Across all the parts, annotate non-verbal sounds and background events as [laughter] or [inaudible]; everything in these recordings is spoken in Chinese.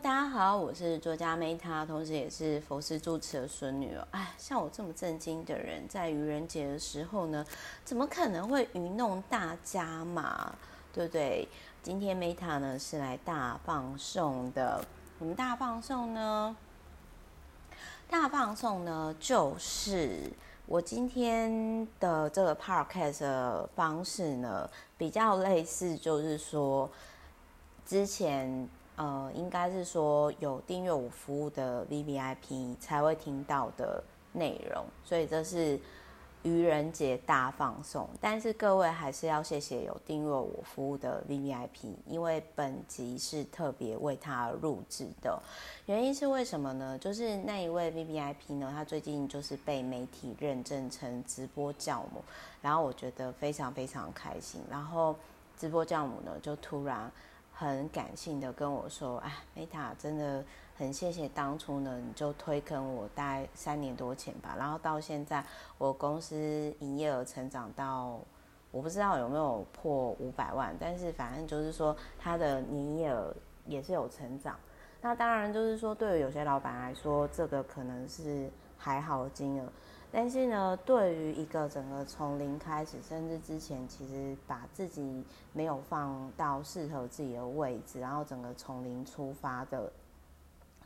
大家好，我是作家 Meta，同时也是佛寺住持的孙女哦。哎，像我这么正经的人，在愚人节的时候呢，怎么可能会愚弄大家嘛？对不对？今天 Meta 呢是来大放送的。我们大放送呢，大放送呢就是我今天的这个 Podcast 的方式呢，比较类似，就是说之前。呃，应该是说有订阅我服务的 VVIP 才会听到的内容，所以这是愚人节大放送。但是各位还是要谢谢有订阅我服务的 VVIP，因为本集是特别为他而录制的。原因是为什么呢？就是那一位 VVIP 呢，他最近就是被媒体认证成直播教母，然后我觉得非常非常开心。然后直播教母呢，就突然。很感性的跟我说：“哎，Meta 真的很谢谢当初呢，你就推坑我大概三年多前吧，然后到现在我公司营业额成长到我不知道有没有破五百万，但是反正就是说它的营业额也是有成长。那当然就是说对于有些老板来说，这个可能是还好金额。”但是呢，对于一个整个从零开始，甚至之前其实把自己没有放到适合自己的位置，然后整个从零出发的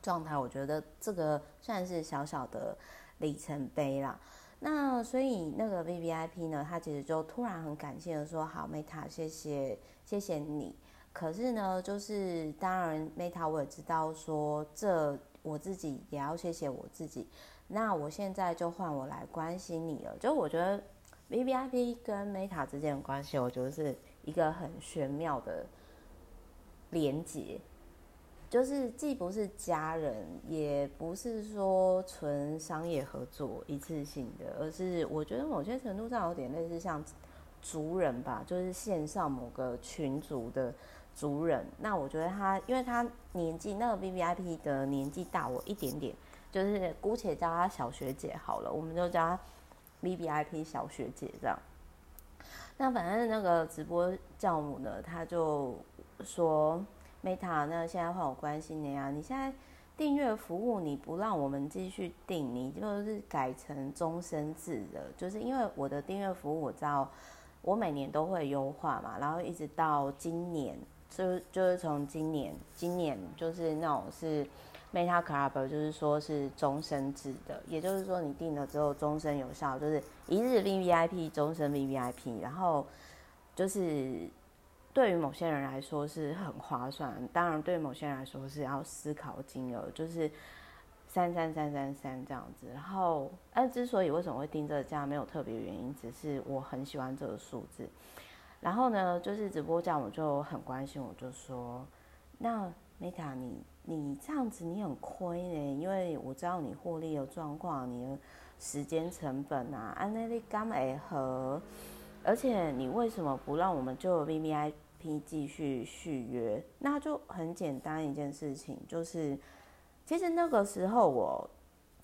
状态，我觉得这个算是小小的里程碑啦。那所以那个 VVIP 呢，他其实就突然很感谢的说：“好，Meta，谢谢，谢谢你。”可是呢，就是当然，Meta 我也知道说，这我自己也要谢谢我自己。那我现在就换我来关心你了。就我觉得，VVIP 跟 Meta 之间的关系，我觉得是一个很玄妙的连结。就是既不是家人，也不是说纯商业合作一次性的，而是我觉得某些程度上有点类似像族人吧，就是线上某个群组的族人。那我觉得他，因为他年纪那个 VVIP 的年纪大我一点点。就是姑且叫她小学姐好了，我们就叫她 VVIP 小学姐这样。那反正那个直播教母呢，他就说：“Meta，那现在换我关心你啊！你现在订阅服务你不让我们继续订，你就是改成终身制的。就是因为我的订阅服务，我知道我每年都会优化嘛，然后一直到今年，就就是从今年，今年就是那种是。” Meta Club 就是说是终身制的，也就是说你订了之后终身有效，就是一日 VVIP，终身 VVIP。然后就是对于某些人来说是很划算，当然对于某些人来说是要思考金额，就是三三三三三这样子。然后，但之所以为什么会定这个价，没有特别原因，只是我很喜欢这个数字。然后呢，就是直播这样，我就很关心，我就说，那 Meta 你。你这样子你很亏呢，因为我知道你获利的状况，你的时间成本啊，按那里刚诶和，而且你为什么不让我们就 VVIP 继续续约？那就很简单一件事情，就是其实那个时候我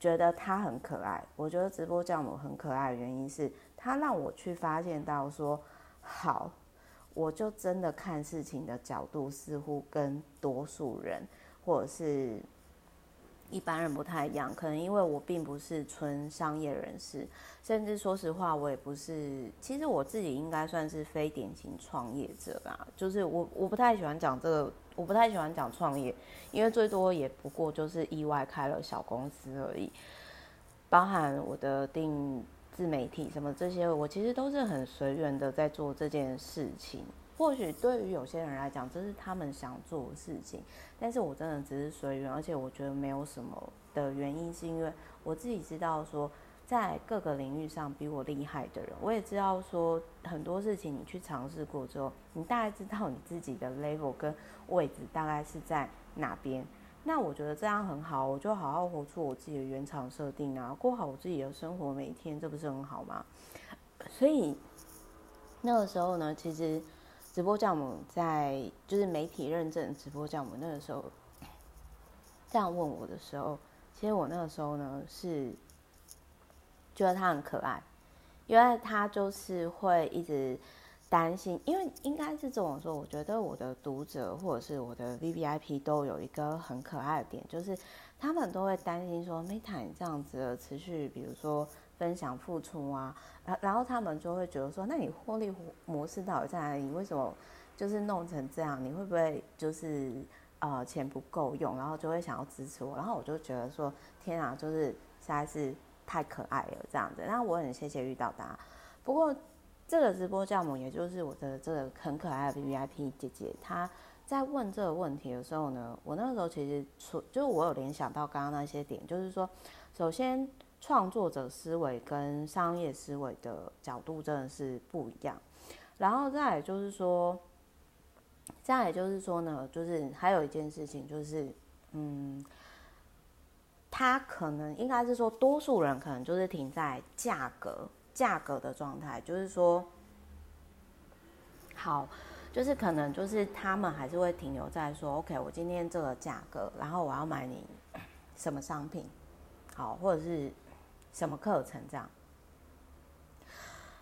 觉得他很可爱，我觉得直播教母很可爱的原因是，他让我去发现到说，好，我就真的看事情的角度似乎跟多数人。或者是一般人不太一样，可能因为我并不是纯商业人士，甚至说实话，我也不是。其实我自己应该算是非典型创业者吧，就是我我不太喜欢讲这个，我不太喜欢讲创业，因为最多也不过就是意外开了小公司而已。包含我的定自媒体什么这些，我其实都是很随缘的在做这件事情。或许对于有些人来讲，这是他们想做的事情，但是我真的只是随缘，而且我觉得没有什么的原因，是因为我自己知道说，在各个领域上比我厉害的人，我也知道说很多事情你去尝试过之后，你大概知道你自己的 level 跟位置大概是在哪边。那我觉得这样很好，我就好好活出我自己的原厂设定啊，过好我自己的生活，每一天，这不是很好吗？所以那个时候呢，其实。直播教母在就是媒体认证直播教母那个时候这样问我的时候，其实我那个时候呢是觉得他很可爱，因为他就是会一直担心，因为应该是这么说，我觉得我的读者或者是我的 VVIP 都有一个很可爱的点，就是他们都会担心说，Meta 你这样子的持续，比如说分享付出啊，然后他们就会觉得说，那你获利模式到底在哪里？你为什么就是弄成这样？你会不会就是呃钱不够用？然后就会想要支持我，然后我就觉得说，天啊，就是实在是太可爱了这样子。那我很谢谢遇到大家，不过。这个直播教母，也就是我的这个很可爱的 VIP 姐姐，她在问这个问题的时候呢，我那个时候其实出，就是我有联想到刚刚那些点，就是说，首先创作者思维跟商业思维的角度真的是不一样，然后再来就是说，再来就是说呢，就是还有一件事情就是，嗯，他可能应该是说，多数人可能就是停在价格。价格的状态，就是说，好，就是可能就是他们还是会停留在说，OK，我今天这个价格，然后我要买你什么商品，好，或者是什么课程这样。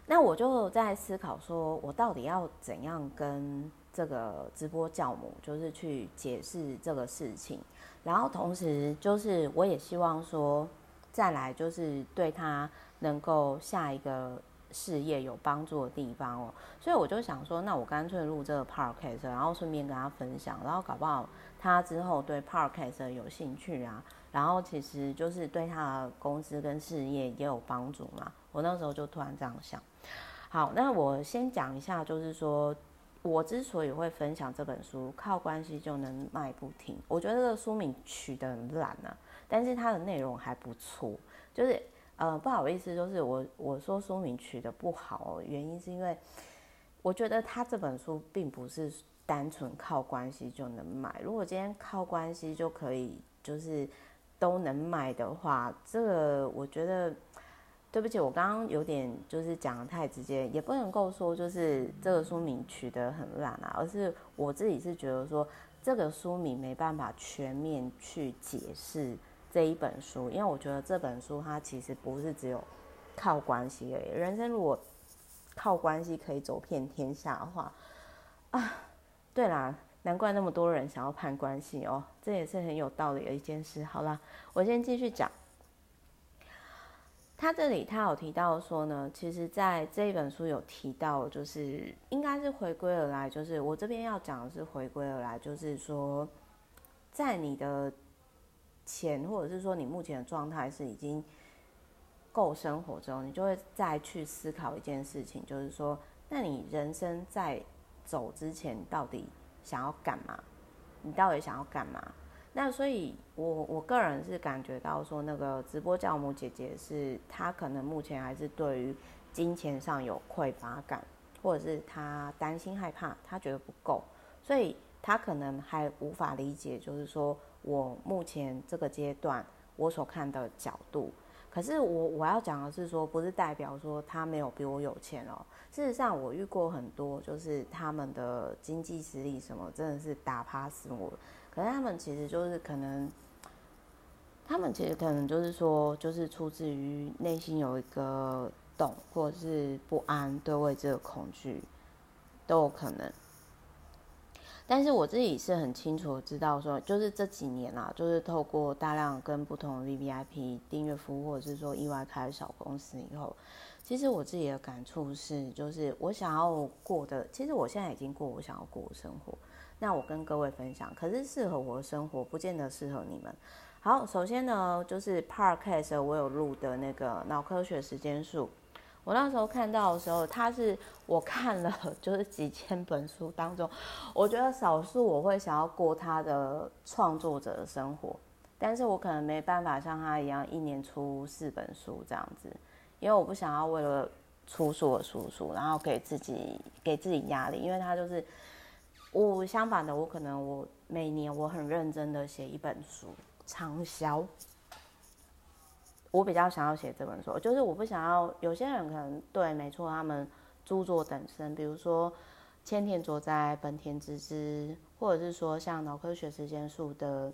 那我就在思考说，我到底要怎样跟这个直播教母，就是去解释这个事情，然后同时就是我也希望说，再来就是对他。能够下一个事业有帮助的地方哦，所以我就想说，那我干脆录这个 podcast，然后顺便跟他分享，然后搞不好他之后对 podcast 有兴趣啊，然后其实就是对他的公司跟事业也有帮助嘛。我那时候就突然这样想。好，那我先讲一下，就是说我之所以会分享这本书，靠关系就能卖不停。我觉得这个书名取得很烂啊，但是它的内容还不错，就是。呃，不好意思，就是我我说书名取得不好，原因是因为我觉得他这本书并不是单纯靠关系就能卖。如果今天靠关系就可以就是都能卖的话，这个我觉得对不起，我刚刚有点就是讲得太直接，也不能够说就是这个书名取得很烂啊，而是我自己是觉得说这个书名没办法全面去解释。这一本书，因为我觉得这本书它其实不是只有靠关系而已。人生如果靠关系可以走遍天下的话，啊，对啦，难怪那么多人想要攀关系哦，这也是很有道理的一件事。好了，我先继续讲。他这里他有提到说呢，其实在这一本书有提到，就是应该是回归而来，就是我这边要讲的是回归而来，就是说在你的。钱，或者是说你目前的状态是已经够生活之后，你就会再去思考一件事情，就是说，那你人生在走之前到底想要干嘛？你到底想要干嘛？那所以我，我个人是感觉到说，那个直播教母姐姐是她可能目前还是对于金钱上有匮乏感，或者是她担心害怕，她觉得不够，所以她可能还无法理解，就是说。我目前这个阶段，我所看的角度，可是我我要讲的是说，不是代表说他没有比我有钱哦。事实上，我遇过很多，就是他们的经济实力什么，真的是打趴死我。可是他们其实就是可能，他们其实可能就是说，就是出自于内心有一个洞，或者是不安，对未知的恐惧，都有可能。但是我自己是很清楚知道说，就是这几年啦，就是透过大量跟不同 VVIP 订阅服务，或者是说意外开小公司以后，其实我自己的感触是，就是我想要过的，其实我现在已经过我想要过的生活。那我跟各位分享，可是适合我的生活，不见得适合你们。好，首先呢，就是 Podcast 我有录的那个脑科学时间数。我那时候看到的时候，他是我看了 [laughs] 就是几千本书当中，我觉得少数我会想要过他的创作者的生活，但是我可能没办法像他一样一年出四本书这样子，因为我不想要为了出书而出书，然后给自己给自己压力，因为他就是我相反的，我可能我每年我很认真的写一本书畅销。我比较想要写这本书，就是我不想要有些人可能对，没错，他们著作等身，比如说千田佐哉、本田直之，或者是说像脑科学时间数的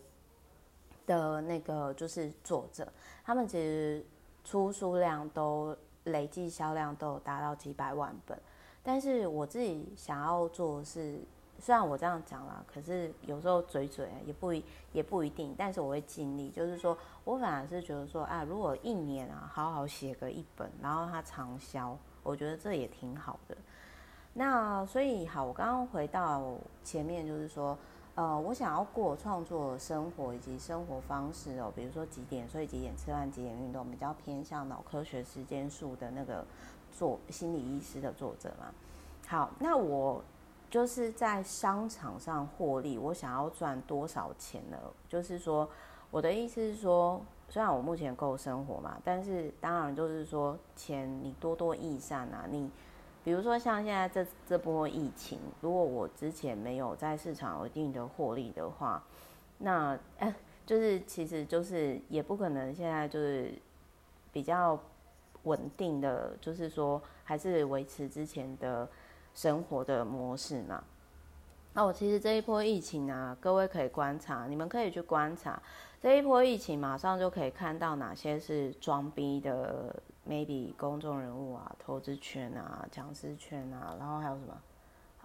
的那个就是作者，他们其实出书量都累计销量都有达到几百万本，但是我自己想要做的是，虽然我这样讲啦，可是有时候嘴嘴也不一也不一定，但是我会尽力。就是说我反而是觉得说，啊，如果一年啊好好写个一本，然后它长销，我觉得这也挺好的。那所以好，我刚刚回到前面，就是说，呃，我想要过创作生活以及生活方式哦，比如说几点睡，几点吃饭，几点运动，比较偏向脑科学时间数的那个作心理医师的作者嘛。好，那我就是在商场上获利，我想要赚多少钱呢？就是说，我的意思是说，虽然我目前够生活嘛，但是当然就是说，钱你多多益善啊，你。比如说像现在这这波疫情，如果我之前没有在市场有一定的获利的话，那哎，就是其实就是也不可能现在就是比较稳定的，就是说还是维持之前的生活的模式嘛。那我其实这一波疫情啊，各位可以观察，你们可以去观察这一波疫情，马上就可以看到哪些是装逼的。maybe 公众人物啊，投资圈啊，讲师圈啊，然后还有什么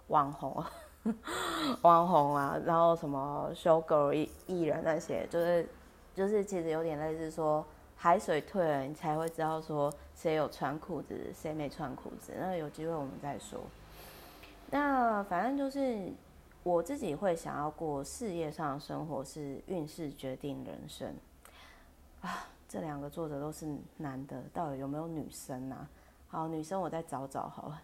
网红，[laughs] 网红啊，然后什么 show girl 艺艺人那些，就是就是其实有点类似说海水退了，你才会知道说谁有穿裤子，谁没穿裤子。那有机会我们再说。那反正就是我自己会想要过事业上的生活，是运势决定人生啊。这两个作者都是男的，到底有没有女生啊？好，女生我再找找好了。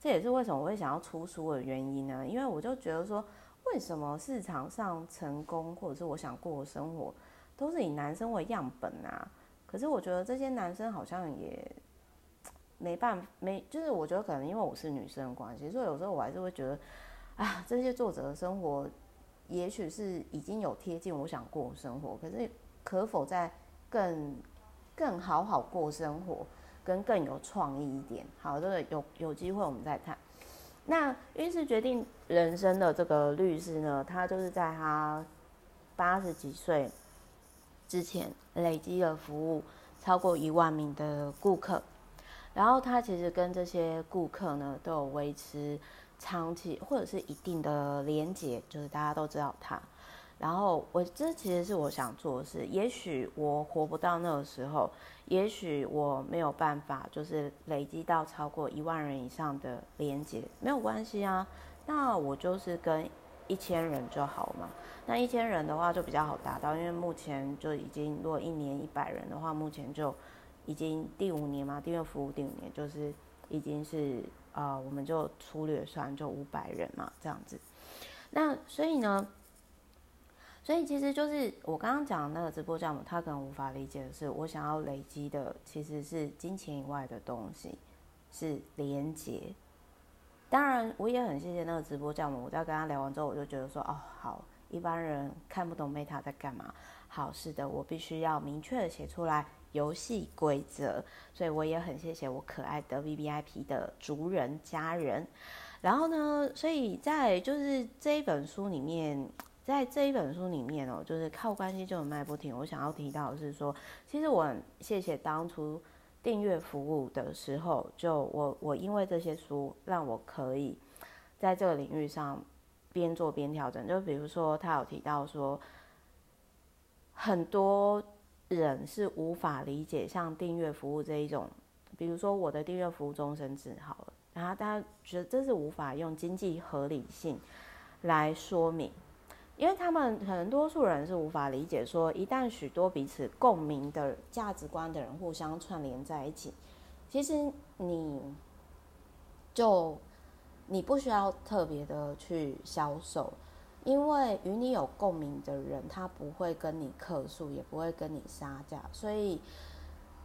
这也是为什么我会想要出书的原因呢？因为我就觉得说，为什么市场上成功或者是我想过的生活，都是以男生为样本啊？可是我觉得这些男生好像也没办法，没就是我觉得可能因为我是女生的关系，所以有时候我还是会觉得，啊，这些作者的生活也许是已经有贴近我想过的生活，可是可否在更更好好过生活，跟更有创意一点。好，这个有有机会我们再谈。那运势决定人生的这个律师呢，他就是在他八十几岁之前累积了服务超过一万名的顾客，然后他其实跟这些顾客呢都有维持长期或者是一定的连结，就是大家都知道他。然后我这其实是我想做的事，也许我活不到那个时候，也许我没有办法，就是累积到超过一万人以上的连接，没有关系啊。那我就是跟一千人就好嘛。那一千人的话就比较好达到，因为目前就已经如果一年一百人的话，目前就已经第五年嘛，订阅服务第五年就是已经是呃，我们就粗略算就五百人嘛，这样子。那所以呢？所以其实就是我刚刚讲那个直播教母，他可能无法理解的是，我想要累积的其实是金钱以外的东西，是连接。当然，我也很谢谢那个直播教母。我在跟他聊完之后，我就觉得说，哦，好，一般人看不懂 Meta 在干嘛。好，是的，我必须要明确的写出来游戏规则。所以我也很谢谢我可爱的 VVIP 的族人家人。然后呢，所以在就是这一本书里面。在这一本书里面哦，就是靠关系就能卖不停。我想要提到的是说，其实我很谢谢当初订阅服务的时候，就我我因为这些书让我可以在这个领域上边做边调整。就比如说他有提到说，很多人是无法理解像订阅服务这一种，比如说我的订阅服务终身制好了，然后大家觉得这是无法用经济合理性来说明。因为他们很多数人是无法理解，说一旦许多彼此共鸣的价值观的人互相串联在一起，其实你就你不需要特别的去销售，因为与你有共鸣的人，他不会跟你客诉，也不会跟你杀价，所以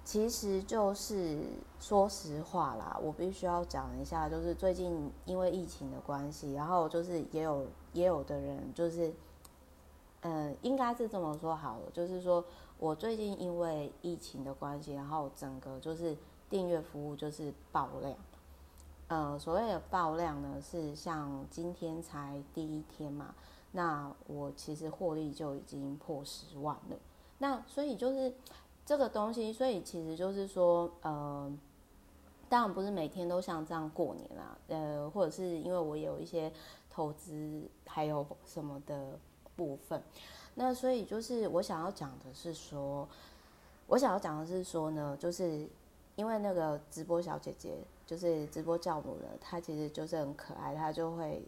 其实就是说实话啦，我必须要讲一下，就是最近因为疫情的关系，然后就是也有也有的人就是。嗯，应该是这么说好了，就是说我最近因为疫情的关系，然后整个就是订阅服务就是爆量。呃，所谓的爆量呢，是像今天才第一天嘛，那我其实获利就已经破十万了。那所以就是这个东西，所以其实就是说，呃，当然不是每天都像这样过年啦，呃，或者是因为我有一些投资还有什么的部分，那所以就是我想要讲的是说，我想要讲的是说呢，就是因为那个直播小姐姐，就是直播教母呢，她其实就是很可爱，她就会，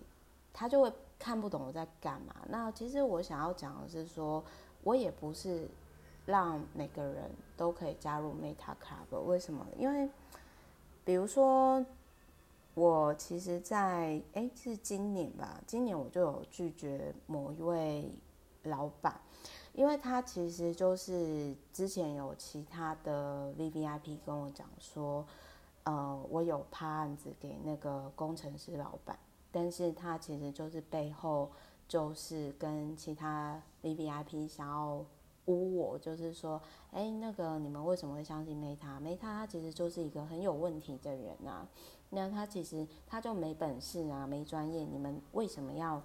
她就会看不懂我在干嘛。那其实我想要讲的是说，我也不是让每个人都可以加入 Meta Club，为什么？因为比如说，我其实在，在哎是今年吧，今年我就有拒绝某一位老板，因为他其实就是之前有其他的 VVIP 跟我讲说，呃，我有趴案子给那个工程师老板，但是他其实就是背后就是跟其他 VVIP 想要。污，我就是说，哎、那个你们为什么会相信 Meta？Meta 他其实就是一个很有问题的人啊。那他其实他就没本事啊，没专业，你们为什么要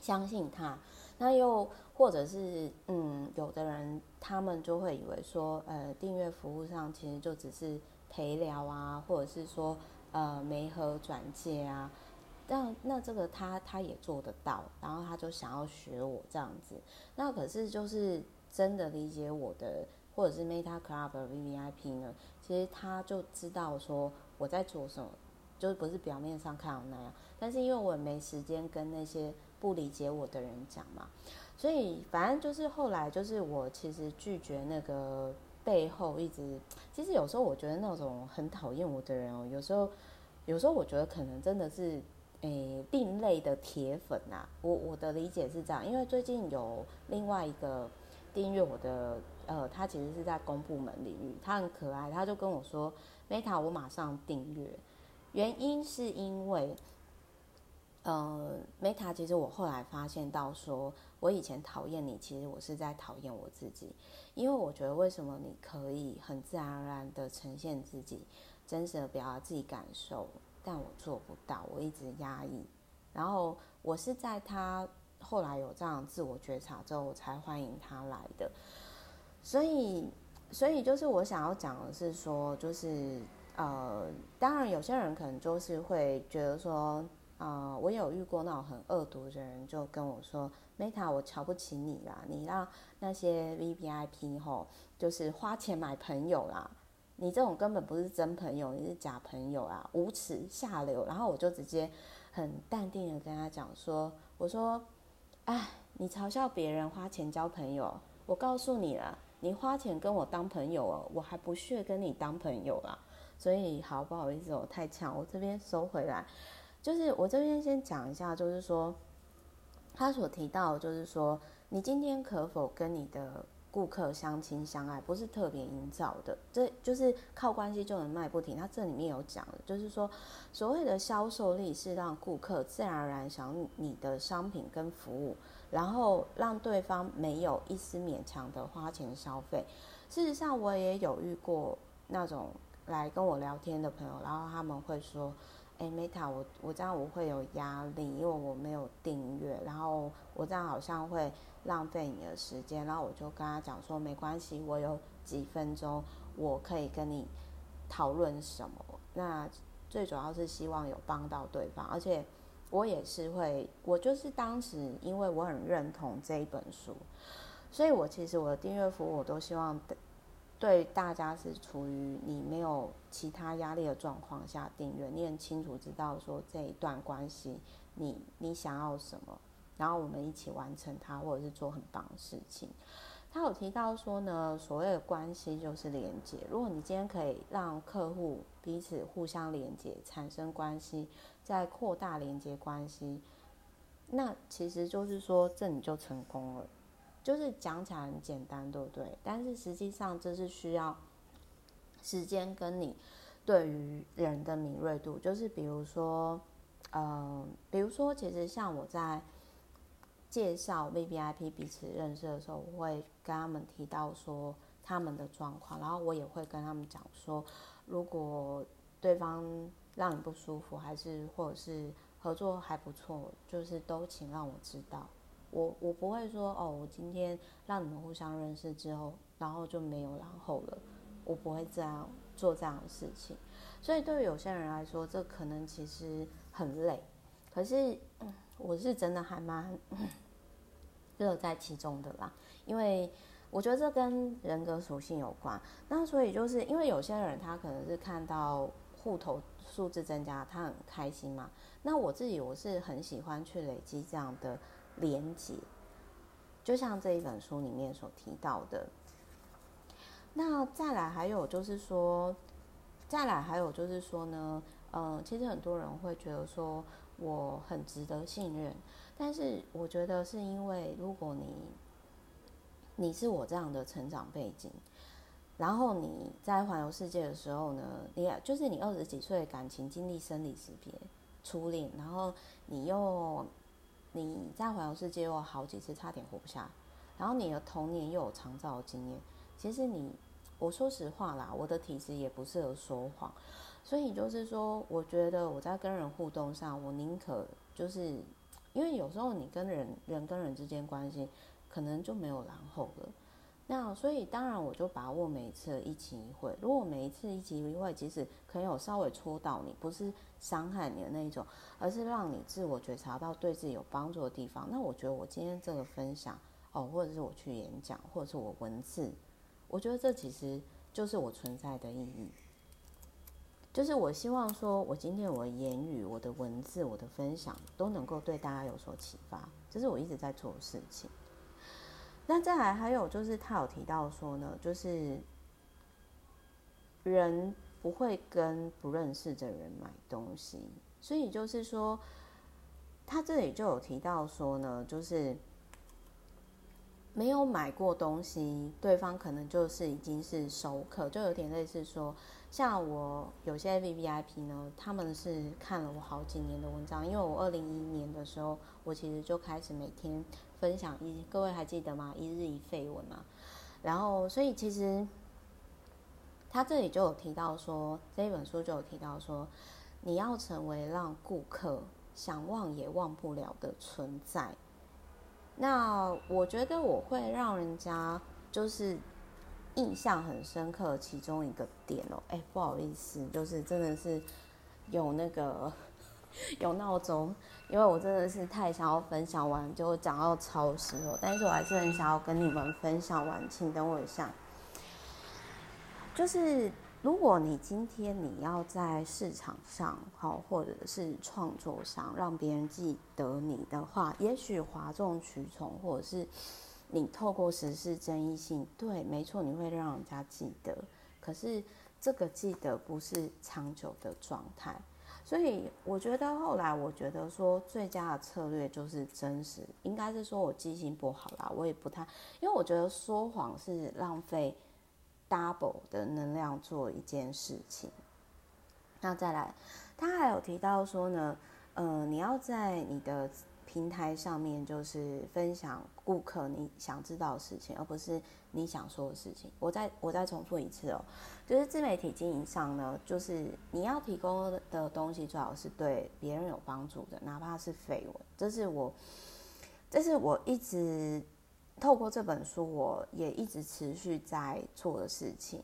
相信他？那又或者是，嗯，有的人他们就会以为说，呃，订阅服务上其实就只是陪聊啊，或者是说，呃，媒合转介啊。但那这个他他也做得到，然后他就想要学我这样子。那可是就是。真的理解我的，或者是 Meta Club 的 VVIP 呢？其实他就知道说我在做什么，就是不是表面上看到那样。但是因为我也没时间跟那些不理解我的人讲嘛，所以反正就是后来就是我其实拒绝那个背后一直，其实有时候我觉得那种很讨厌我的人哦，有时候有时候我觉得可能真的是诶另类的铁粉呐。我我的理解是这样，因为最近有另外一个。订阅我的，呃，他其实是在公部门领域，他很可爱，他就跟我说，Meta，我马上订阅。原因是因为，呃，Meta，其实我后来发现到说，我以前讨厌你，其实我是在讨厌我自己，因为我觉得为什么你可以很自然而然的呈现自己，真实的表达自己感受，但我做不到，我一直压抑，然后我是在他。后来有这样自我觉察之后，我才欢迎他来的。所以，所以就是我想要讲的是说，就是呃，当然有些人可能就是会觉得说，呃，我有遇过那种很恶毒的人，就跟我说，Meta，我瞧不起你啦，你让那些 VVIP 吼，就是花钱买朋友啦，你这种根本不是真朋友，你是假朋友啊，无耻下流。然后我就直接很淡定的跟他讲说，我说。哎，你嘲笑别人花钱交朋友，我告诉你了，你花钱跟我当朋友哦，我还不屑跟你当朋友啦。所以，好不好意思，我太呛，我这边收回来。就是我这边先讲一下，就是说他所提到，就是说你今天可否跟你的顾客相亲相爱，不是特别营造的，这就是靠关系就能卖不停。他这里面有讲的，就是说。所谓的销售力是让顾客自然而然想你的商品跟服务，然后让对方没有一丝勉强的花钱消费。事实上，我也有遇过那种来跟我聊天的朋友，然后他们会说：“哎，Meta，我我这样我会有压力，因为我没有订阅，然后我这样好像会浪费你的时间。”然后我就跟他讲说：“没关系，我有几分钟，我可以跟你讨论什么。”那。最主要是希望有帮到对方，而且我也是会，我就是当时因为我很认同这一本书，所以我其实我的订阅服务我都希望对大家是处于你没有其他压力的状况下订阅，你很清楚知道说这一段关系你你想要什么，然后我们一起完成它，或者是做很棒的事情。他有提到说呢，所谓的关系就是连接。如果你今天可以让客户彼此互相连接，产生关系，再扩大连接关系，那其实就是说，这你就成功了。就是讲起来很简单，对不对？但是实际上这是需要时间跟你对于人的敏锐度。就是比如说，嗯、比如说，其实像我在。介绍 VVIP 彼此认识的时候，我会跟他们提到说他们的状况，然后我也会跟他们讲说，如果对方让你不舒服，还是或者是合作还不错，就是都请让我知道。我我不会说哦，我今天让你们互相认识之后，然后就没有然后了，我不会这样做这样的事情。所以对于有些人来说，这可能其实很累。可是，我是真的还蛮 [clears throat] 乐在其中的啦，因为我觉得这跟人格属性有关。那所以就是因为有些人他可能是看到户头数字增加，他很开心嘛。那我自己我是很喜欢去累积这样的连接，就像这一本书里面所提到的。那再来还有就是说，再来还有就是说呢，嗯，其实很多人会觉得说我很值得信任，但是我觉得是因为如果你你是我这样的成长背景，然后你在环游世界的时候呢，你就是你二十几岁感情经历生离死别、初恋，然后你又你在环游世界又好几次差点活不下，然后你的童年又有长照经验。其实你，我说实话啦，我的体质也不适合说谎，所以就是说，我觉得我在跟人互动上，我宁可就是，因为有时候你跟人人跟人之间关系，可能就没有然后了。那所以当然我就把握每一次一情一会，如果每一次一情一会，即使可能有稍微戳到你，不是伤害你的那一种，而是让你自我觉察到对自己有帮助的地方，那我觉得我今天这个分享哦，或者是我去演讲，或者是我文字。我觉得这其实就是我存在的意义，就是我希望说，我今天我的言语、我的文字、我的分享都能够对大家有所启发，这是我一直在做的事情。那再来还有就是，他有提到说呢，就是人不会跟不认识的人买东西，所以就是说，他这里就有提到说呢，就是。没有买过东西，对方可能就是已经是熟客，就有点类似说，像我有些 VVIP 呢，他们是看了我好几年的文章，因为我二零一一年的时候，我其实就开始每天分享一，各位还记得吗？一日一废文嘛。然后，所以其实他这里就有提到说，这一本书就有提到说，你要成为让顾客想忘也忘不了的存在。那我觉得我会让人家就是印象很深刻，其中一个点哦，哎，不好意思，就是真的是有那个 [laughs] 有闹钟，因为我真的是太想要分享完，就讲到超时了，但是我还是很想要跟你们分享完，请等我一下，就是。如果你今天你要在市场上，好，或者是创作上让别人记得你的话，也许哗众取宠，或者是你透过时事争议性，对，没错，你会让人家记得。可是这个记得不是长久的状态，所以我觉得后来我觉得说最佳的策略就是真实，应该是说我记性不好啦，我也不太，因为我觉得说谎是浪费。double 的能量做一件事情，那再来，他还有提到说呢，呃，你要在你的平台上面就是分享顾客你想知道的事情，而不是你想说的事情。我再我再重复一次哦，就是自媒体经营上呢，就是你要提供的东西最好是对别人有帮助的，哪怕是绯闻。这是我，这是我一直。透过这本书，我也一直持续在做的事情，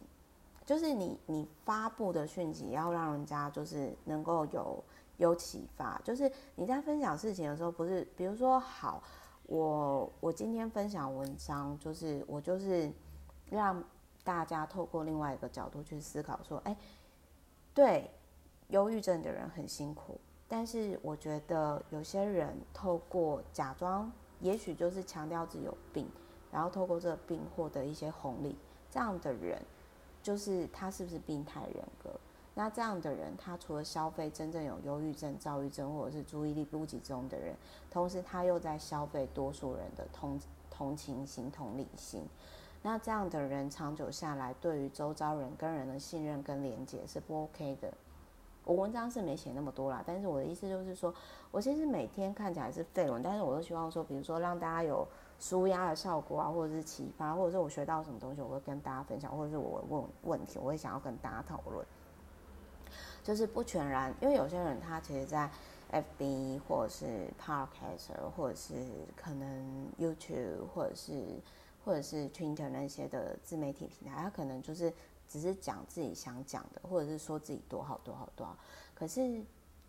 就是你你发布的讯息要让人家就是能够有有启发，就是你在分享事情的时候，不是比如说好，我我今天分享文章，就是我就是让大家透过另外一个角度去思考，说，哎，对，忧郁症的人很辛苦，但是我觉得有些人透过假装。也许就是强调自己有病，然后透过这个病获得一些红利，这样的人，就是他是不是病态人格？那这样的人，他除了消费真正有忧郁症、躁郁症或者是注意力不集中的人，同时他又在消费多数人的同同情心、同理心。那这样的人长久下来，对于周遭人跟人的信任跟连结是不 OK 的。我文章是没写那么多啦，但是我的意思就是说，我其实每天看起来是废文，但是我都希望说，比如说让大家有舒压的效果啊，或者是启发，或者是我学到什么东西，我会跟大家分享，或者是我问问题，我会想要跟大家讨论。就是不全然，因为有些人他其实，在 FB 或者是 Podcaster，或者是可能 YouTube 或者是或者是 Twitter 那些的自媒体平台，他可能就是只是讲自己想讲的，或者是说自己多好多好多好，可是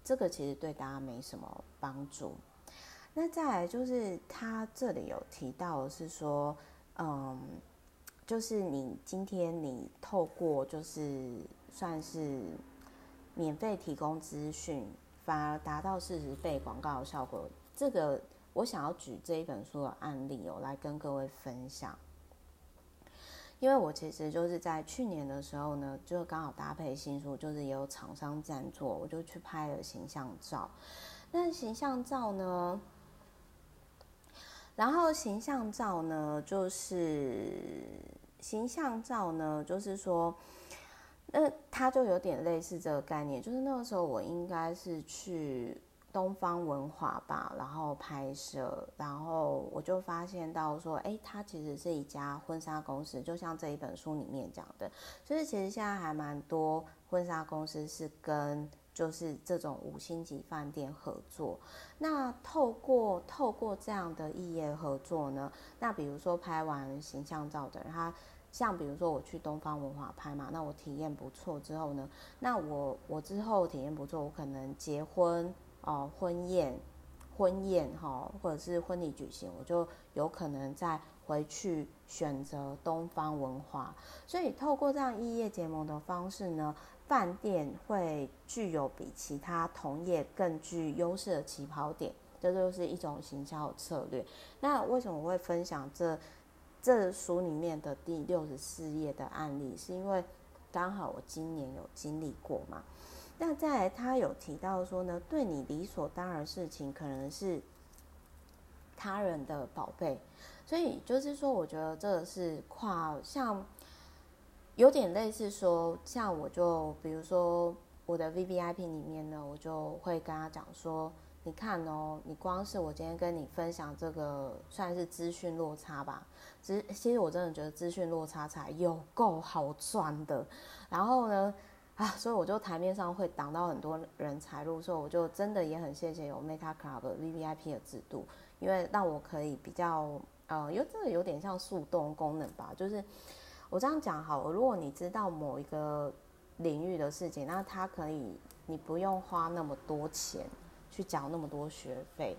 这个其实对大家没什么帮助。那再来就是他这里有提到是说，嗯，就是你今天你透过就是算是免费提供资讯，反而达到四十倍广告的效果。这个我想要举这一本书的案例哦，来跟各位分享。因为我其实就是在去年的时候呢，就刚好搭配新书，就是也有厂商赞助，我就去拍了形象照。那形象照呢，然后形象照呢，就是形象照呢，就是说，那它就有点类似这个概念，就是那个时候我应该是去。东方文华吧，然后拍摄，然后我就发现到说，哎，它其实是一家婚纱公司，就像这一本书里面讲的，就是其实现在还蛮多婚纱公司是跟就是这种五星级饭店合作。那透过透过这样的异业合作呢，那比如说拍完形象照的人，他像比如说我去东方文化拍嘛，那我体验不错之后呢，那我我之后体验不错，我可能结婚。哦，婚宴、婚宴哈，或者是婚礼举行，我就有可能再回去选择东方文化。所以透过这样异业结盟的方式呢，饭店会具有比其他同业更具优势的起跑点，这就是一种行销策略。那为什么我会分享这这书里面的第六十四页的案例？是因为刚好我今年有经历过嘛。那再来，他有提到说呢，对你理所当然事情，可能是他人的宝贝，所以就是说，我觉得这个是跨，像有点类似说，像我就比如说我的 VVIP 里面呢，我就会跟他讲说，你看哦，你光是我今天跟你分享这个，算是资讯落差吧，其实其实我真的觉得资讯落差才有够好赚的，然后呢。啊，所以我就台面上会挡到很多人才入，所以我就真的也很谢谢有 Meta Club VVIP 的制度，因为让我可以比较呃，因为这个有点像树洞功能吧，就是我这样讲好了，如果你知道某一个领域的事情，那它可以你不用花那么多钱去缴那么多学费，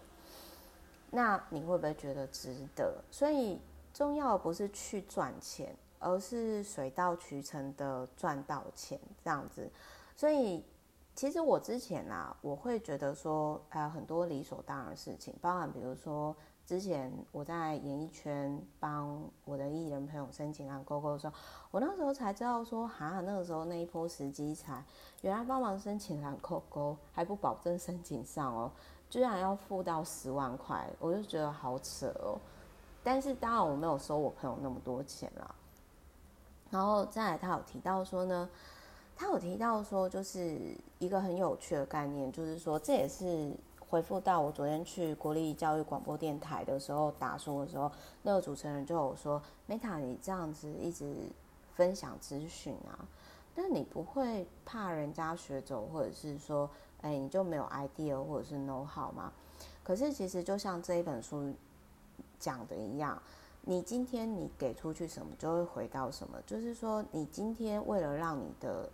那你会不会觉得值得？所以重要的不是去赚钱。而是水到渠成的赚到钱这样子，所以其实我之前啊，我会觉得说，呃，很多理所当然的事情，包含比如说之前我在演艺圈帮我的艺人朋友申请蓝勾勾的时候，我那时候才知道说，哈，那个时候那一波时机才原来帮忙申请蓝勾勾还不保证申请上哦，居然要付到十万块，我就觉得好扯哦。但是当然我没有收我朋友那么多钱啦。然后再来，他有提到说呢，他有提到说，就是一个很有趣的概念，就是说，这也是回复到我昨天去国立教育广播电台的时候打书的时候，那个主持人就有说，Meta，你这样子一直分享资讯啊，但你不会怕人家学走，或者是说，哎，你就没有 idea 或者是 know how 吗？可是其实就像这一本书讲的一样。你今天你给出去什么，就会回到什么。就是说，你今天为了让你的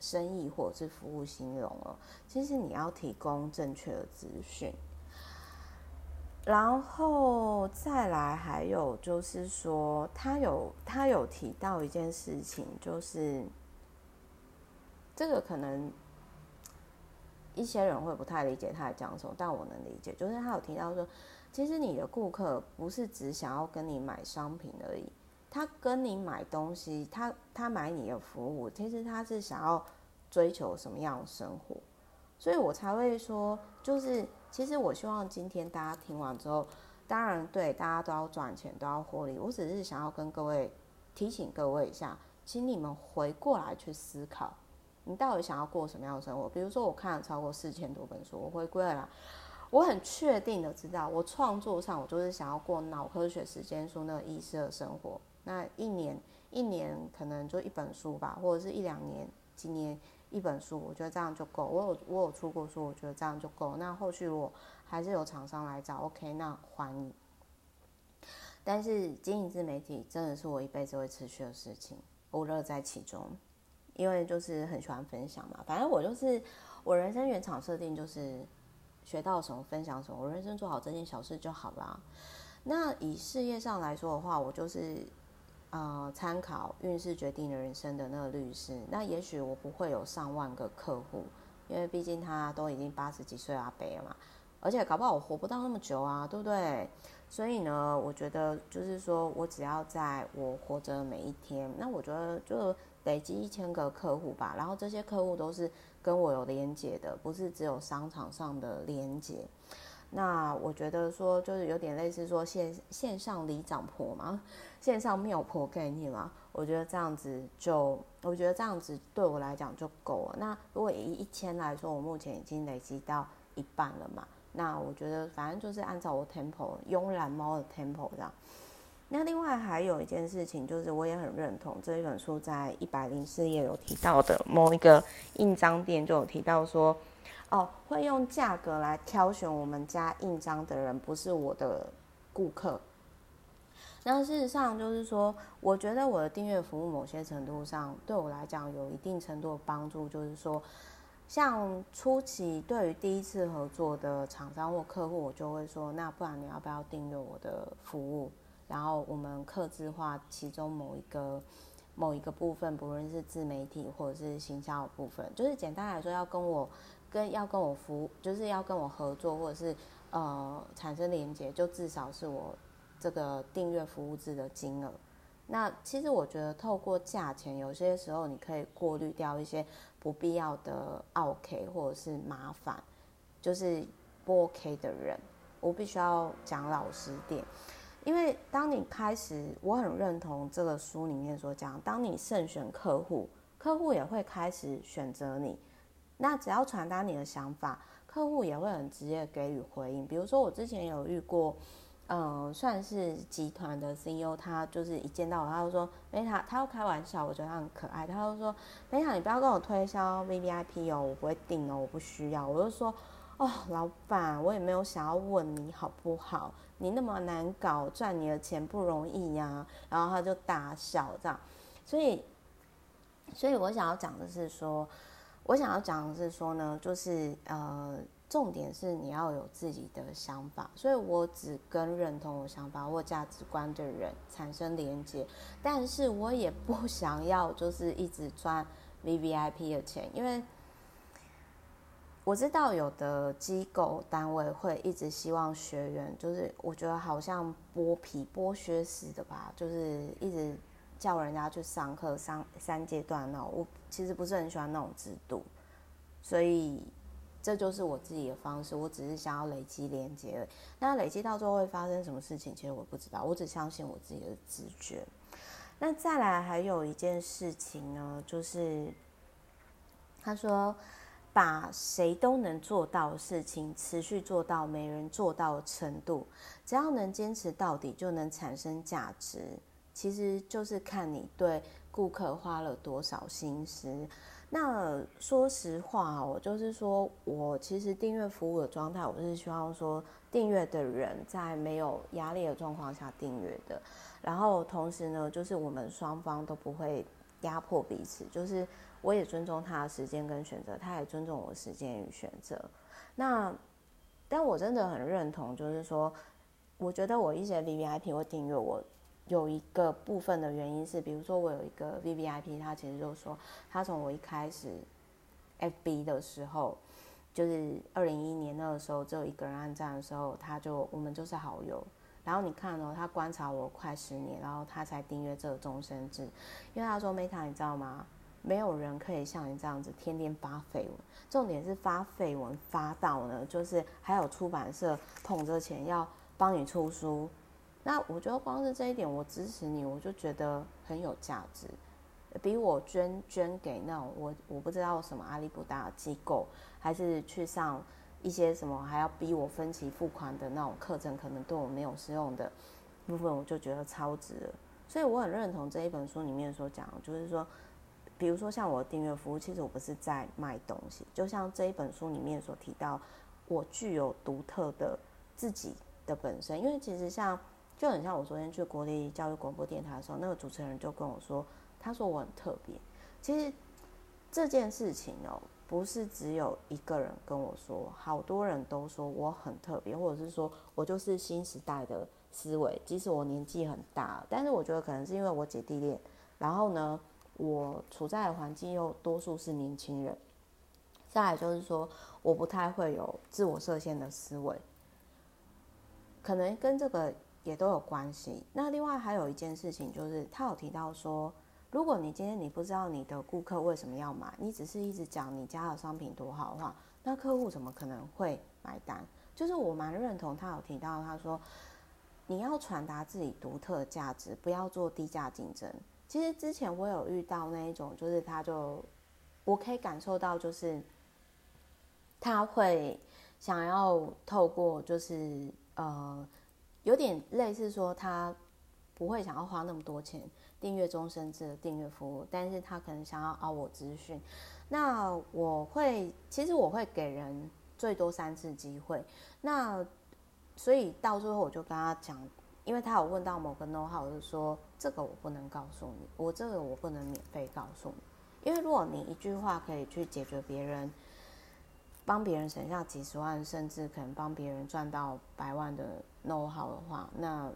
生意或者是服务兴隆哦，其实你要提供正确的资讯。然后再来，还有就是说，他有他有提到一件事情，就是这个可能一些人会不太理解他在讲什么，但我能理解。就是他有提到说。其实你的顾客不是只想要跟你买商品而已，他跟你买东西，他他买你的服务，其实他是想要追求什么样的生活，所以我才会说，就是其实我希望今天大家听完之后，当然对大家都要赚钱，都要获利，我只是想要跟各位提醒各位一下，请你们回过来去思考，你到底想要过什么样的生活？比如说我看了超过四千多本书，我回归了。我很确定的知道，我创作上我就是想要过脑科学时间书那个意识的生活。那一年一年可能就一本书吧，或者是一两年几年一本书，我觉得这样就够。我有我有出过书，我觉得这样就够。那后续如果还是有厂商来找，OK，那欢迎。但是经营自媒体真的是我一辈子会持续的事情。我乐在其中，因为就是很喜欢分享嘛。反正我就是我人生原厂设定就是学到什么分享什么，我人生做好这件小事就好啦。那以事业上来说的话，我就是呃参考运势决定了人生的那个律师。那也许我不会有上万个客户，因为毕竟他都已经八十几岁阿伯了嘛，而且搞不好我活不到那么久啊，对不对？所以呢，我觉得就是说我只要在我活着每一天，那我觉得就累积一千个客户吧。然后这些客户都是跟我有连接的，不是只有商场上的连接。那我觉得说就是有点类似说线线上里长婆嘛，[laughs] 线上庙婆概念嘛。我觉得这样子就，我觉得这样子对我来讲就够了。那如果以一千来说，我目前已经累积到一半了嘛。那我觉得反正就是按照我 tempo 慵懒猫的 tempo 这样。那另外还有一件事情，就是我也很认同这一本书在一百零四页有提到的某一个印章店就有提到说，哦，会用价格来挑选我们家印章的人不是我的顾客。那事实上就是说，我觉得我的订阅服务某些程度上对我来讲有一定程度的帮助，就是说。像初期对于第一次合作的厂商或客户，我就会说，那不然你要不要订阅我的服务？然后我们客制化其中某一个某一个部分，不论是自媒体或者是行销部分，就是简单来说，要跟我跟要跟我服，就是要跟我合作，或者是呃产生连接，就至少是我这个订阅服务制的金额。那其实我觉得，透过价钱，有些时候你可以过滤掉一些不必要的 OK 或者是麻烦，就是不 OK 的人。我必须要讲老实点，因为当你开始，我很认同这个书里面所讲，当你慎选客户，客户也会开始选择你。那只要传达你的想法，客户也会很直接给予回应。比如说，我之前有遇过。嗯，算是集团的 CEO，他就是一见到我，他就说：“梅塔，他要开玩笑，我觉得他很可爱。”他就说：“梅塔，你不要跟我推销 VVIP 哦，我不会订哦，我不需要。”我就说：“哦，老板，我也没有想要问你好不好？你那么难搞，赚你的钱不容易呀、”然后他就大笑这样。所以，所以我想要讲的是说，我想要讲的是说呢，就是呃。重点是你要有自己的想法，所以我只跟认同我想法或价值观的人产生连接，但是我也不想要就是一直赚 VVIP 的钱，因为我知道有的机构单位会一直希望学员，就是我觉得好像剥皮剥削似的吧，就是一直叫人家去上课上三阶段那种，我其实不是很喜欢那种制度，所以。这就是我自己的方式，我只是想要累积连接。那累积到最后会发生什么事情，其实我不知道，我只相信我自己的直觉。那再来还有一件事情呢，就是他说，把谁都能做到的事情持续做到没人做到的程度，只要能坚持到底，就能产生价值。其实就是看你对顾客花了多少心思。那说实话哦，就是说我其实订阅服务的状态，我是希望说订阅的人在没有压力的状况下订阅的，然后同时呢，就是我们双方都不会压迫彼此，就是我也尊重他的时间跟选择，他也尊重我的时间与选择。那但我真的很认同，就是说，我觉得我一些 VVIP 会订阅我。有一个部分的原因是，比如说我有一个 VVIP，他其实就是说，他从我一开始 FB 的时候，就是二零一一年那个时候，只有一个人按赞的时候，他就我们就是好友。然后你看哦，他观察我快十年，然后他才订阅这个终身制，因为他说 Meta，你知道吗？没有人可以像你这样子天天发绯闻，重点是发绯闻发到呢，就是还有出版社捧着钱要帮你出书。那我觉得光是这一点，我支持你，我就觉得很有价值，比我捐捐给那种我我不知道什么阿里不达机构，还是去上一些什么还要逼我分期付款的那种课程，可能对我没有适用的部分，我就觉得超值了。所以我很认同这一本书里面所讲，就是说，比如说像我的订阅服务，其实我不是在卖东西，就像这一本书里面所提到，我具有独特的自己的本身，因为其实像。就很像我昨天去国立教育广播电台的时候，那个主持人就跟我说，他说我很特别。其实这件事情哦，不是只有一个人跟我说，好多人都说我很特别，或者是说我就是新时代的思维。即使我年纪很大，但是我觉得可能是因为我姐弟恋，然后呢，我处在的环境又多数是年轻人。再来就是说，我不太会有自我设限的思维，可能跟这个也都有关系。那另外还有一件事情，就是他有提到说，如果你今天你不知道你的顾客为什么要买，你只是一直讲你家的商品多好的话，那客户怎么可能会买单？就是我蛮认同他有提到，他说你要传达自己独特的价值，不要做低价竞争。其实之前我有遇到那一种，就是他就我可以感受到，就是。他会想要透过，就是呃，有点类似说，他不会想要花那么多钱订阅终身制的订阅服务，但是他可能想要凹我资讯。那我会，其实我会给人最多三次机会。那所以到最后我就跟他讲，因为他有问到某个 know how，就说这个我不能告诉你，我这个我不能免费告诉你，因为如果你一句话可以去解决别人。帮别人省下几十万，甚至可能帮别人赚到百万的 know how 的话，那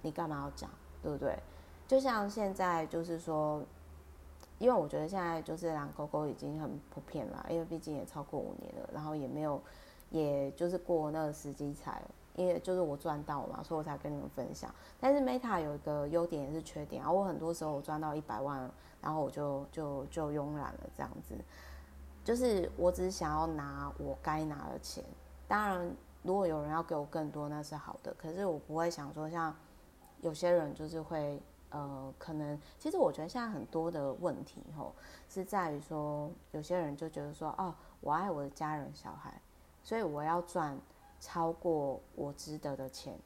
你干嘛要讲，对不对？就像现在，就是说，因为我觉得现在就是养狗狗已经很普遍了，因为毕竟也超过五年了，然后也没有，也就是过那个时机才，因为就是我赚到嘛，所以我才跟你们分享。但是 Meta 有一个优点也是缺点啊，我很多时候我赚到一百万，然后我就就就慵懒了这样子。就是我只是想要拿我该拿的钱，当然如果有人要给我更多，那是好的。可是我不会想说像有些人就是会呃，可能其实我觉得现在很多的问题吼是在于说有些人就觉得说哦，我爱我的家人小孩，所以我要赚超过我值得的钱。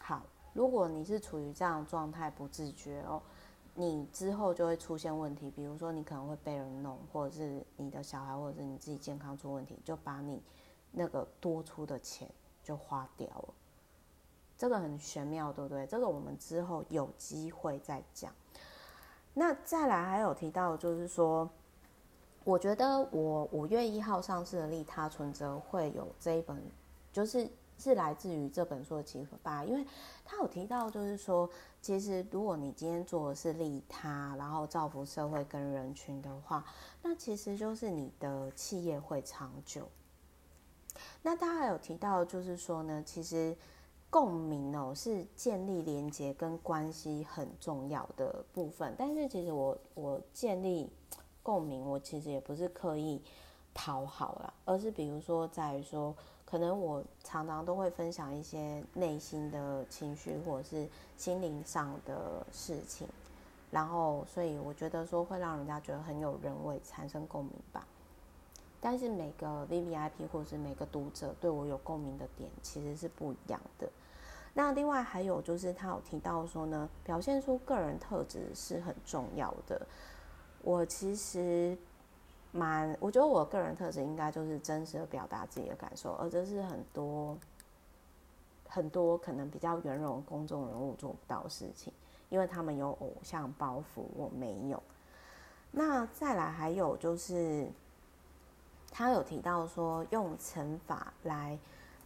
好，如果你是处于这样状态不自觉哦。你之后就会出现问题，比如说你可能会被人弄，或者是你的小孩，或者是你自己健康出问题，就把你那个多出的钱就花掉了。这个很玄妙，对不对？这个我们之后有机会再讲。那再来还有提到，就是说，我觉得我五月一号上市的利他存折会有这一本，就是。是来自于这本书的启发，因为他有提到，就是说，其实如果你今天做的是利他，然后造福社会跟人群的话，那其实就是你的企业会长久。那他还有提到，就是说呢，其实共鸣哦是建立连接跟关系很重要的部分。但是其实我我建立共鸣，我其实也不是刻意讨好啦，而是比如说在于说。可能我常常都会分享一些内心的情绪，或者是心灵上的事情，然后所以我觉得说会让人家觉得很有人味，产生共鸣吧。但是每个 VVIP 或者是每个读者对我有共鸣的点其实是不一样的。那另外还有就是他有提到说呢，表现出个人特质是很重要的。我其实。蛮，我觉得我个人特质应该就是真实的表达自己的感受，而这是很多很多可能比较圆融公众人物做不到的事情，因为他们有偶像包袱，我没有。那再来还有就是，他有提到说用乘法来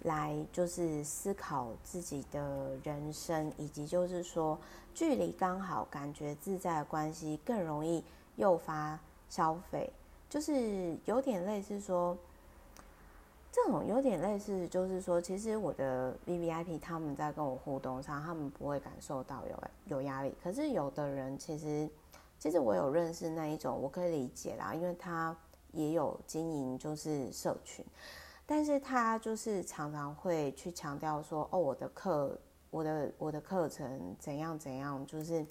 来就是思考自己的人生，以及就是说距离刚好、感觉自在的关系更容易诱发消费。就是有点类似说，这种有点类似，就是说，其实我的 VVIP 他们在跟我互动上，他们不会感受到有有压力。可是有的人其实，其实我有认识那一种，我可以理解啦，因为他也有经营就是社群，但是他就是常常会去强调说，哦，我的课，我的我的课程怎样怎样，就是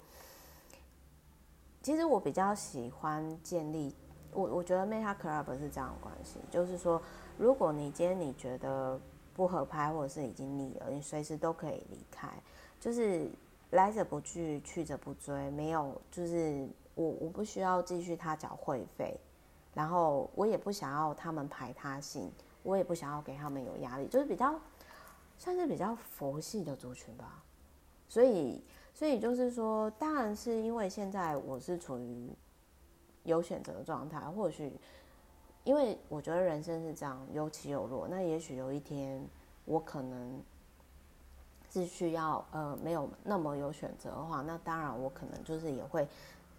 其实我比较喜欢建立。我我觉得 Meta Club 是这样的关系，就是说，如果你今天你觉得不合拍，或者是已经腻了，你随时都可以离开，就是来者不拒，去者不追，没有，就是我我不需要继续他缴会费，然后我也不想要他们排他性，我也不想要给他们有压力，就是比较算是比较佛系的族群吧，所以所以就是说，当然是因为现在我是处于有选择的状态，或许因为我觉得人生是这样有起有落，那也许有一天我可能是需要呃没有那么有选择的话，那当然我可能就是也会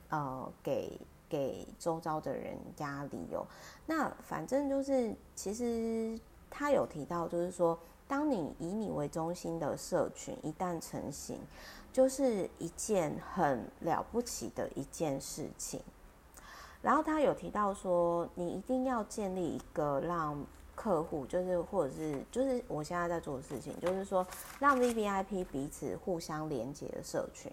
呃给给周遭的人家理由。那反正就是其实他有提到，就是说，当你以你为中心的社群一旦成型。就是一件很了不起的一件事情，然后他有提到说，你一定要建立一个让客户，就是或者是就是我现在在做的事情，就是说让 VVIP 彼此互相连接的社群。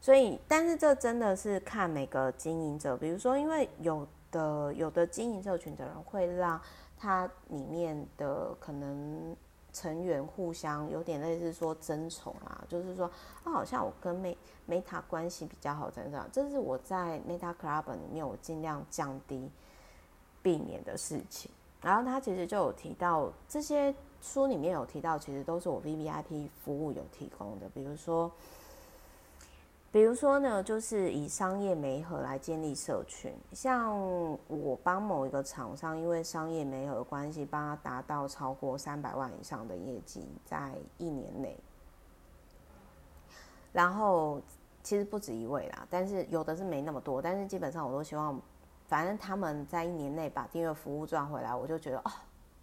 所以，但是这真的是看每个经营者，比如说，因为有的有的经营社群的人会让他里面的可能。成员互相有点类似说争宠啊，就是说，啊，好像我跟 Meta 关系比较好，怎样，这是我在 Meta Club 里面我尽量降低避免的事情。然后他其实就有提到，这些书里面有提到，其实都是我 VVIP 服务有提供的，比如说。比如说呢，就是以商业媒合来建立社群，像我帮某一个厂商，因为商业媒合的关系，帮他达到超过三百万以上的业绩，在一年内。然后其实不止一位啦，但是有的是没那么多，但是基本上我都希望，反正他们在一年内把订阅服务赚回来，我就觉得哦，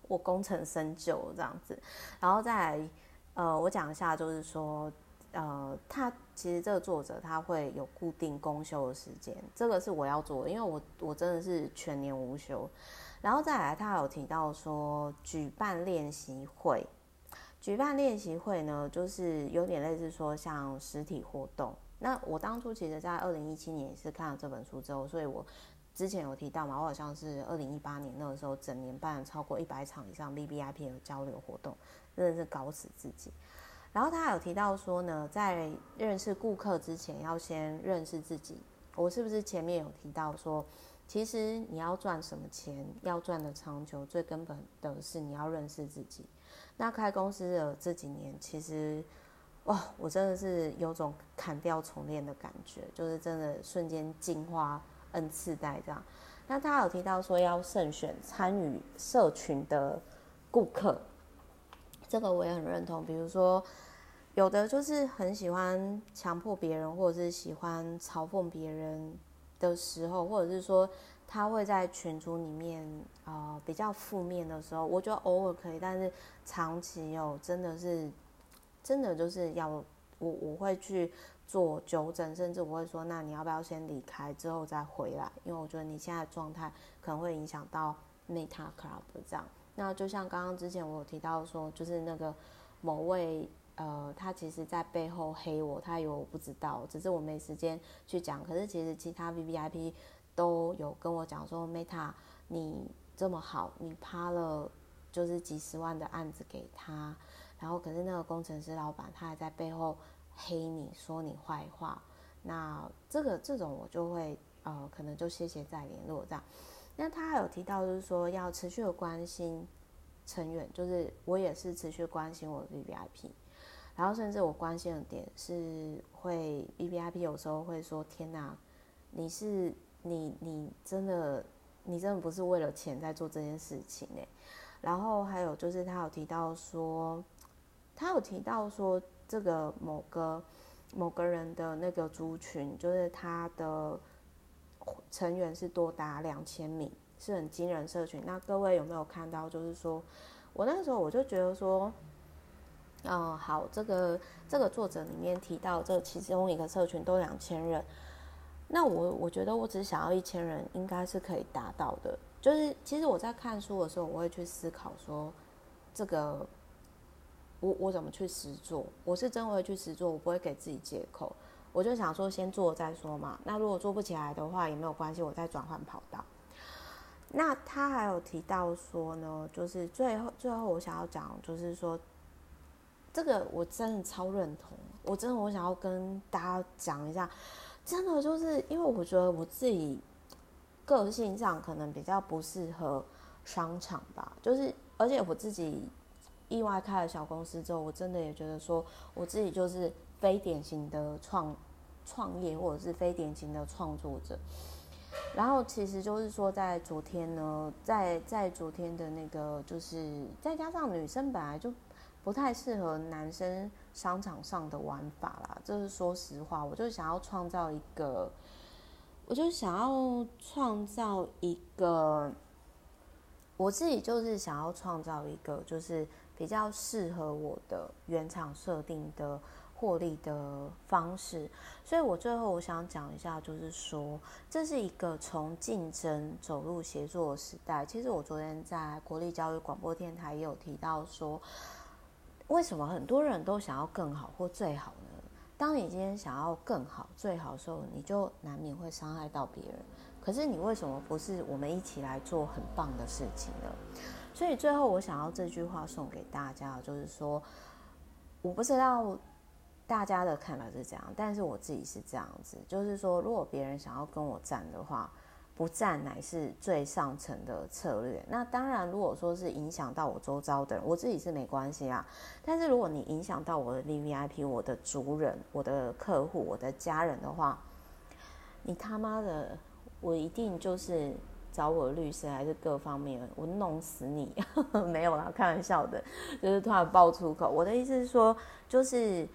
我功成身就这样子。然后再来，呃，我讲一下，就是说。呃，他其实这个作者他会有固定公休的时间，这个是我要做的，因为我我真的是全年无休。然后再来，他有提到说举办练习会，举办练习会呢，就是有点类似说像实体活动。那我当初其实，在二零一七年也是看了这本书之后，所以我之前有提到嘛，我好像是二零一八年那个时候整年办了超过一百场以上 VVIP 的交流活动，真的是搞死自己。然后他有提到说呢，在认识顾客之前，要先认识自己。我是不是前面有提到说，其实你要赚什么钱，要赚的长久，最根本的是你要认识自己。那开公司的这几年，其实哇，我真的是有种砍掉重练的感觉，就是真的瞬间进化 N 次代这样。那他有提到说，要慎选参与社群的顾客。这个我也很认同，比如说，有的就是很喜欢强迫别人，或者是喜欢嘲讽别人的时候，或者是说他会在群组里面啊、呃、比较负面的时候，我觉得偶尔可以，但是长期哦，真的是真的就是要我我会去做纠正，甚至我会说，那你要不要先离开之后再回来？因为我觉得你现在的状态可能会影响到 Meta Club 这样。那就像刚刚之前我有提到说，就是那个某位呃，他其实在背后黑我，他以为我不知道，只是我没时间去讲。可是其实其他 VVIP 都有跟我讲说，Meta 你这么好，你趴了就是几十万的案子给他，然后可是那个工程师老板他还在背后黑你说你坏话，那这个这种我就会呃，可能就谢谢再联络这样。那他有提到，就是说要持续的关心成员，就是我也是持续关心我的 VVIP，然后甚至我关心的点是会 VVIP 有时候会说：“天哪，你是你你真的你真的不是为了钱在做这件事情哎。”然后还有就是他有提到说，他有提到说这个某个某个人的那个族群，就是他的。成员是多达两千名，是很惊人社群。那各位有没有看到？就是说我那个时候我就觉得说，嗯，好，这个这个作者里面提到这其中一个社群都两千人，那我我觉得我只想要一千人，应该是可以达到的。就是其实我在看书的时候，我会去思考说，这个我我怎么去实做？我是真会去实做，我不会给自己借口。我就想说，先做再说嘛。那如果做不起来的话，也没有关系，我再转换跑道。那他还有提到说呢，就是最后最后我想要讲，就是说这个我真的超认同。我真的我想要跟大家讲一下，真的就是因为我觉得我自己个性上可能比较不适合商场吧，就是而且我自己意外开了小公司之后，我真的也觉得说我自己就是。非典型的创创业或者是非典型的创作者。然后其实就是说，在昨天呢，在在昨天的那个，就是再加上女生本来就不太适合男生商场上的玩法啦，就是说实话，我就想要创造一个，我就想要创造一个，我自己就是想要创造一个，就是比较适合我的原厂设定的。获利的方式，所以我最后我想讲一下，就是说这是一个从竞争走入协作的时代。其实我昨天在国立教育广播电台也有提到说，为什么很多人都想要更好或最好呢？当你今天想要更好、最好的时候，你就难免会伤害到别人。可是你为什么不是我们一起来做很棒的事情呢？所以最后我想要这句话送给大家，就是说，我不知道。大家的看法是这样，但是我自己是这样子，就是说，如果别人想要跟我战的话，不战乃是最上层的策略。那当然，如果说是影响到我周遭的人，我自己是没关系啊。但是如果你影响到我的 VVIP、我的族人、我的客户、我的家人的话，你他妈的，我一定就是找我律师，还是各方面，我弄死你。[laughs] 没有啦，开玩笑的，就是突然爆粗口。我的意思是说，就是。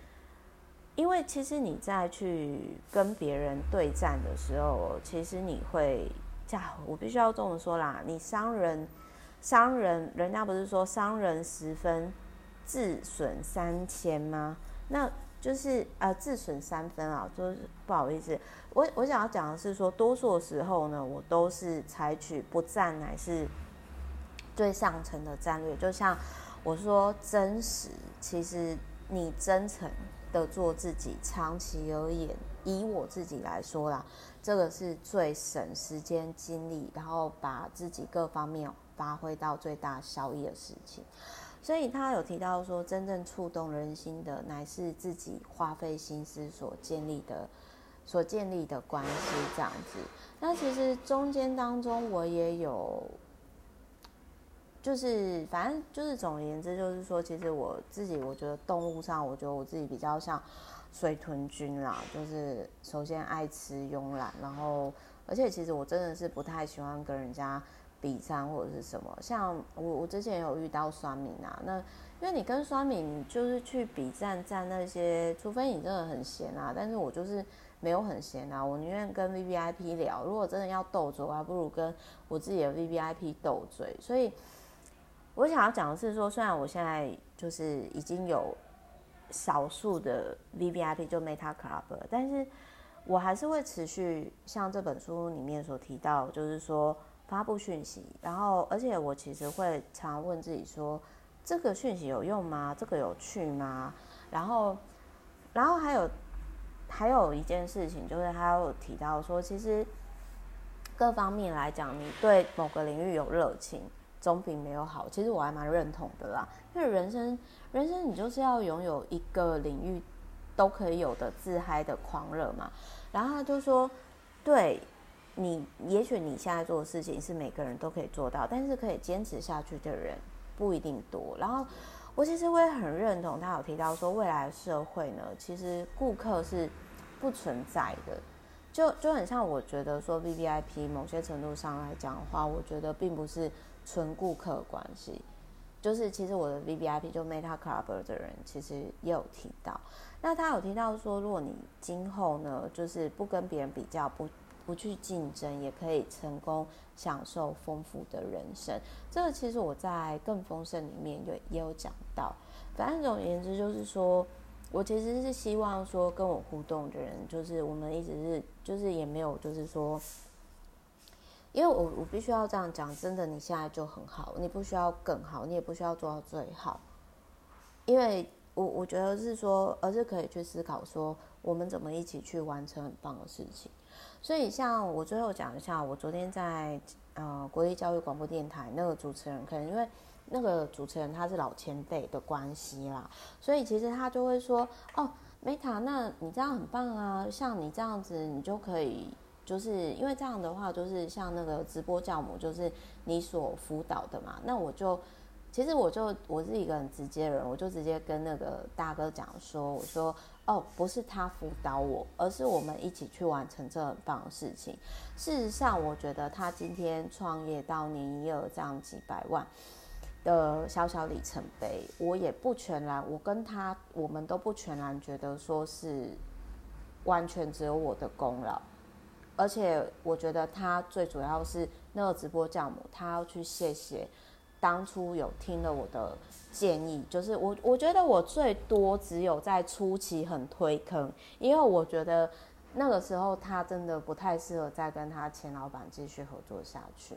因为其实你在去跟别人对战的时候，其实你会，这样我必须要这么说啦，你伤人，伤人，人家不是说伤人十分，自损三千吗？那就是呃自损三分啊，就是不好意思，我我想要讲的是说，多数的时候呢，我都是采取不战乃是最上层的战略，就像我说真实，其实你真诚。的做自己，长期而言，以我自己来说啦，这个是最省时间精力，然后把自己各方面发挥到最大效益的事情。所以他有提到说，真正触动人心的，乃是自己花费心思所建立的、所建立的关系。这样子，那其实中间当中，我也有。就是，反正就是，总而言之，就是说，其实我自己，我觉得动物上，我觉得我自己比较像水豚君啦。就是首先爱吃、慵懒，然后，而且其实我真的是不太喜欢跟人家比战或者是什么。像我，我之前有遇到酸敏啊，那因为你跟酸敏就是去比战战那些，除非你真的很闲啊，但是我就是没有很闲啊，我宁愿跟 VVIP 聊。如果真的要斗嘴，我还不如跟我自己的 VVIP 斗嘴，所以。我想要讲的是说，虽然我现在就是已经有少数的 VVIP 就 Meta Club 了，但是我还是会持续像这本书里面所提到，就是说发布讯息，然后而且我其实会常问自己说，这个讯息有用吗？这个有趣吗？然后，然后还有还有一件事情，就是他有提到说，其实各方面来讲，你对某个领域有热情。总比没有好，其实我还蛮认同的啦。因为人生，人生你就是要拥有一个领域都可以有的自嗨的狂热嘛。然后他就说，对你，也许你现在做的事情是每个人都可以做到，但是可以坚持下去的人不一定多。然后我其实我也很认同他有提到说，未来的社会呢，其实顾客是不存在的。就就很像我觉得说 VVIP 某些程度上来讲的话，我觉得并不是。纯顾客关系，就是其实我的 VVIP 就 Meta Club 的人，其实也有提到。那他有提到说，如果你今后呢，就是不跟别人比较，不不去竞争，也可以成功享受丰富的人生。这个其实我在更丰盛里面也也有讲到。反正总而言之，就是说我其实是希望说跟我互动的人，就是我们一直是，就是也没有，就是说。因为我我必须要这样讲，真的，你现在就很好，你不需要更好，你也不需要做到最好，因为我我觉得是说，而是可以去思考说，我们怎么一起去完成很棒的事情。所以，像我最后讲一下，我昨天在呃国立教育广播电台那个主持人，可能因为那个主持人他是老前辈的关系啦，所以其实他就会说，哦，Meta，那你这样很棒啊，像你这样子，你就可以。就是因为这样的话，就是像那个直播教母，就是你所辅导的嘛。那我就其实我就我是一个很直接的人，我就直接跟那个大哥讲说，我说哦，不是他辅导我，而是我们一起去完成这很棒的事情。事实上，我觉得他今天创业到年营业额这样几百万的小小里程碑，我也不全然，我跟他我们都不全然觉得说是完全只有我的功劳，而且我觉得他最主要是那个直播教母，他要去谢谢。当初有听了我的建议，就是我我觉得我最多只有在初期很推坑，因为我觉得那个时候他真的不太适合再跟他前老板继续合作下去，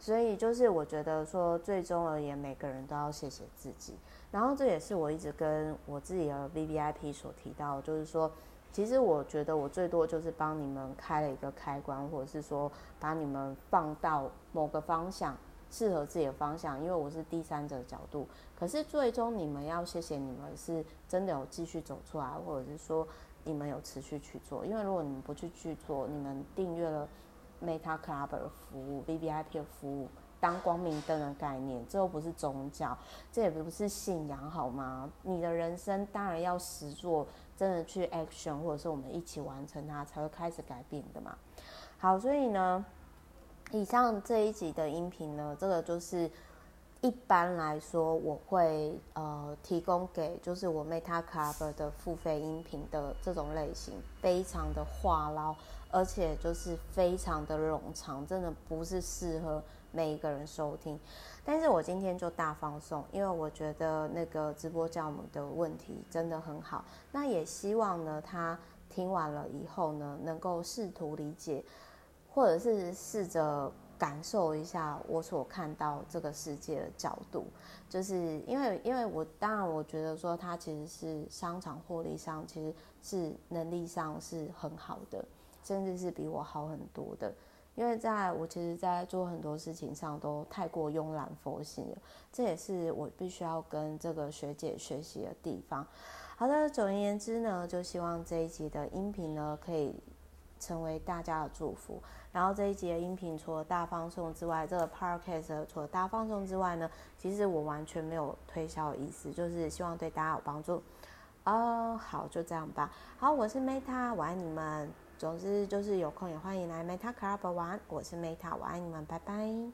所以就是我觉得说最终而言，每个人都要谢谢自己。然后这也是我一直跟我自己的 VVIP 所提到，就是说，其实我觉得我最多就是帮你们开了一个开关，或者是说把你们放到某个方向。适合自己的方向，因为我是第三者角度。可是最终你们要谢谢你们是真的有继续走出来，或者是说你们有持续去做。因为如果你们不去去做，你们订阅了 Meta Club 的服务、VVIP 的服务，当光明灯的概念，这又不是宗教，这也不是信仰，好吗？你的人生当然要实做，真的去 action，或者是我们一起完成它，才会开始改变的嘛。好，所以呢。以上这一集的音频呢，这个就是一般来说我会呃提供给就是我 Meta Club 的付费音频的这种类型，非常的话唠，而且就是非常的冗长，真的不是适合每一个人收听。但是我今天就大放送，因为我觉得那个直播教母的问题真的很好，那也希望呢他听完了以后呢，能够试图理解。或者是试着感受一下我所看到这个世界的角度，就是因为，因为我当然我觉得说他其实是商场获利上其实是能力上是很好的，甚至是比我好很多的。因为在我其实，在做很多事情上都太过慵懒佛性了，这也是我必须要跟这个学姐学习的地方。好的，总而言之呢，就希望这一集的音频呢可以成为大家的祝福。然后这一集的音频除了大放送之外，这个 podcast 除了大放送之外呢，其实我完全没有推销的意思，就是希望对大家有帮助。哦，好，就这样吧。好，我是 Meta，我爱你们。总之就是有空也欢迎来 Meta Club 玩。我是 Meta，我爱你们，拜拜。